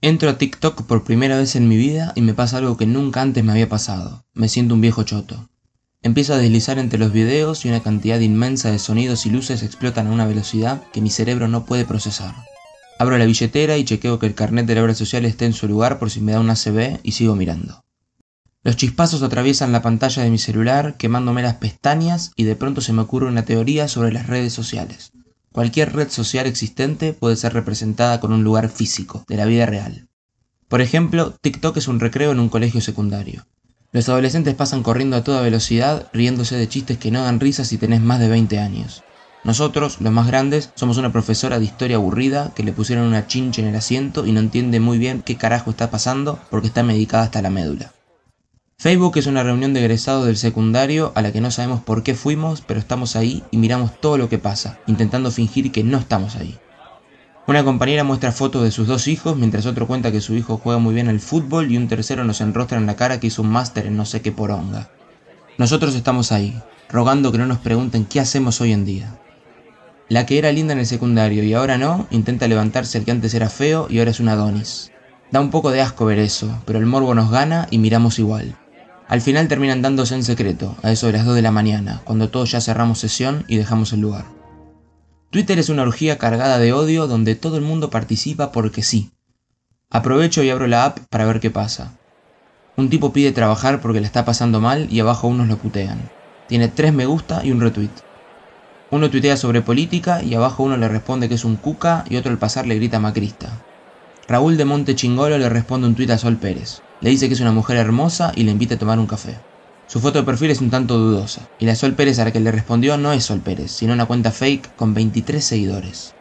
Entro a TikTok por primera vez en mi vida y me pasa algo que nunca antes me había pasado. Me siento un viejo choto. Empiezo a deslizar entre los videos y una cantidad inmensa de sonidos y luces explotan a una velocidad que mi cerebro no puede procesar. Abro la billetera y chequeo que el carnet de la obra social esté en su lugar por si me da una CB y sigo mirando. Los chispazos atraviesan la pantalla de mi celular quemándome las pestañas y de pronto se me ocurre una teoría sobre las redes sociales. Cualquier red social existente puede ser representada con un lugar físico, de la vida real. Por ejemplo, TikTok es un recreo en un colegio secundario. Los adolescentes pasan corriendo a toda velocidad, riéndose de chistes que no dan risa si tenés más de 20 años. Nosotros, los más grandes, somos una profesora de historia aburrida que le pusieron una chincha en el asiento y no entiende muy bien qué carajo está pasando porque está medicada hasta la médula. Facebook es una reunión de egresados del secundario a la que no sabemos por qué fuimos, pero estamos ahí y miramos todo lo que pasa, intentando fingir que no estamos ahí. Una compañera muestra fotos de sus dos hijos, mientras otro cuenta que su hijo juega muy bien al fútbol y un tercero nos enrostra en la cara que hizo un máster en no sé qué poronga. Nosotros estamos ahí, rogando que no nos pregunten qué hacemos hoy en día. La que era linda en el secundario y ahora no, intenta levantarse el que antes era feo y ahora es un Adonis. Da un poco de asco ver eso, pero el morbo nos gana y miramos igual. Al final terminan dándose en secreto, a eso de las 2 de la mañana, cuando todos ya cerramos sesión y dejamos el lugar. Twitter es una orgía cargada de odio donde todo el mundo participa porque sí. Aprovecho y abro la app para ver qué pasa. Un tipo pide trabajar porque le está pasando mal y abajo unos lo putean. Tiene 3 me gusta y un retweet. Uno tuitea sobre política y abajo uno le responde que es un cuca y otro al pasar le grita macrista. Raúl de Monte Chingolo le responde un tuit a Sol Pérez. Le dice que es una mujer hermosa y le invita a tomar un café. Su foto de perfil es un tanto dudosa, y la Sol Pérez a la que le respondió no es Sol Pérez, sino una cuenta fake con 23 seguidores.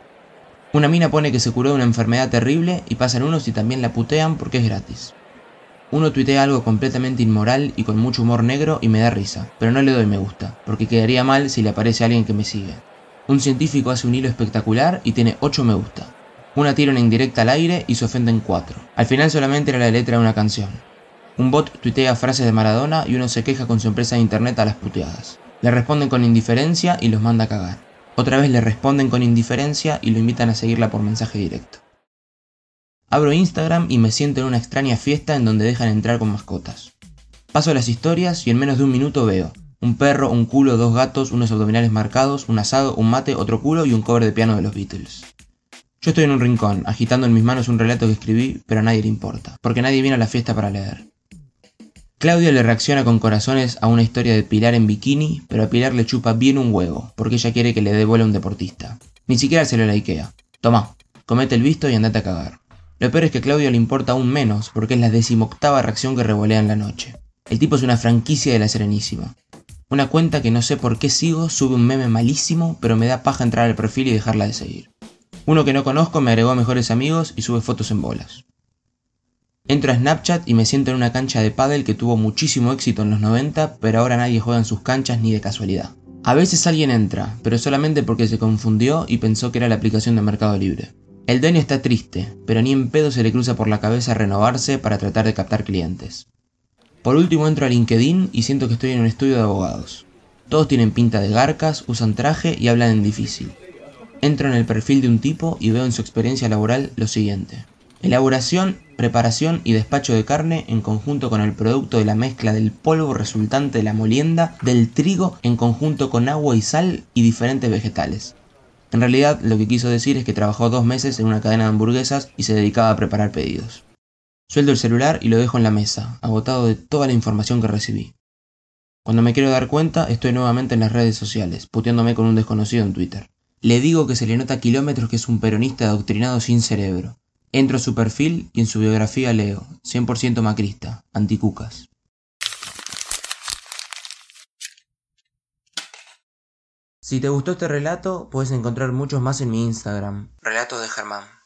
Una mina pone que se curó de una enfermedad terrible y pasan unos y también la putean porque es gratis. Uno tuitea algo completamente inmoral y con mucho humor negro y me da risa, pero no le doy me gusta, porque quedaría mal si le aparece alguien que me sigue. Un científico hace un hilo espectacular y tiene 8 me gusta. Una tira una indirecta al aire y se ofenden cuatro. Al final solamente era la letra de una canción. Un bot tuitea frases de Maradona y uno se queja con su empresa de internet a las puteadas. Le responden con indiferencia y los manda a cagar. Otra vez le responden con indiferencia y lo invitan a seguirla por mensaje directo. Abro Instagram y me siento en una extraña fiesta en donde dejan entrar con mascotas. Paso las historias y en menos de un minuto veo un perro, un culo, dos gatos, unos abdominales marcados, un asado, un mate, otro culo y un cover de piano de los Beatles. Yo estoy en un rincón, agitando en mis manos un relato que escribí, pero a nadie le importa, porque nadie viene a la fiesta para leer. Claudia le reacciona con corazones a una historia de Pilar en bikini, pero a Pilar le chupa bien un huevo, porque ella quiere que le dé a un deportista. Ni siquiera se lo likea. Toma, comete el visto y andate a cagar. Lo peor es que a Claudia le importa aún menos, porque es la decimoctava reacción que revolea en la noche. El tipo es una franquicia de la Serenísima. Una cuenta que no sé por qué sigo sube un meme malísimo, pero me da paja entrar al perfil y dejarla de seguir. Uno que no conozco me agregó mejores amigos y sube fotos en bolas. Entro a Snapchat y me siento en una cancha de pádel que tuvo muchísimo éxito en los 90, pero ahora nadie juega en sus canchas ni de casualidad. A veces alguien entra, pero solamente porque se confundió y pensó que era la aplicación de Mercado Libre. El dueño está triste, pero ni en pedo se le cruza por la cabeza renovarse para tratar de captar clientes. Por último entro a LinkedIn y siento que estoy en un estudio de abogados. Todos tienen pinta de garcas, usan traje y hablan en difícil. Entro en el perfil de un tipo y veo en su experiencia laboral lo siguiente. Elaboración, preparación y despacho de carne en conjunto con el producto de la mezcla del polvo resultante de la molienda del trigo en conjunto con agua y sal y diferentes vegetales. En realidad lo que quiso decir es que trabajó dos meses en una cadena de hamburguesas y se dedicaba a preparar pedidos. Sueldo el celular y lo dejo en la mesa, agotado de toda la información que recibí. Cuando me quiero dar cuenta, estoy nuevamente en las redes sociales, puteándome con un desconocido en Twitter. Le digo que se le nota kilómetros que es un peronista adoctrinado sin cerebro. Entro a su perfil y en su biografía leo, 100% macrista, anticucas. Si te gustó este relato, puedes encontrar muchos más en mi Instagram, Relatos de Germán.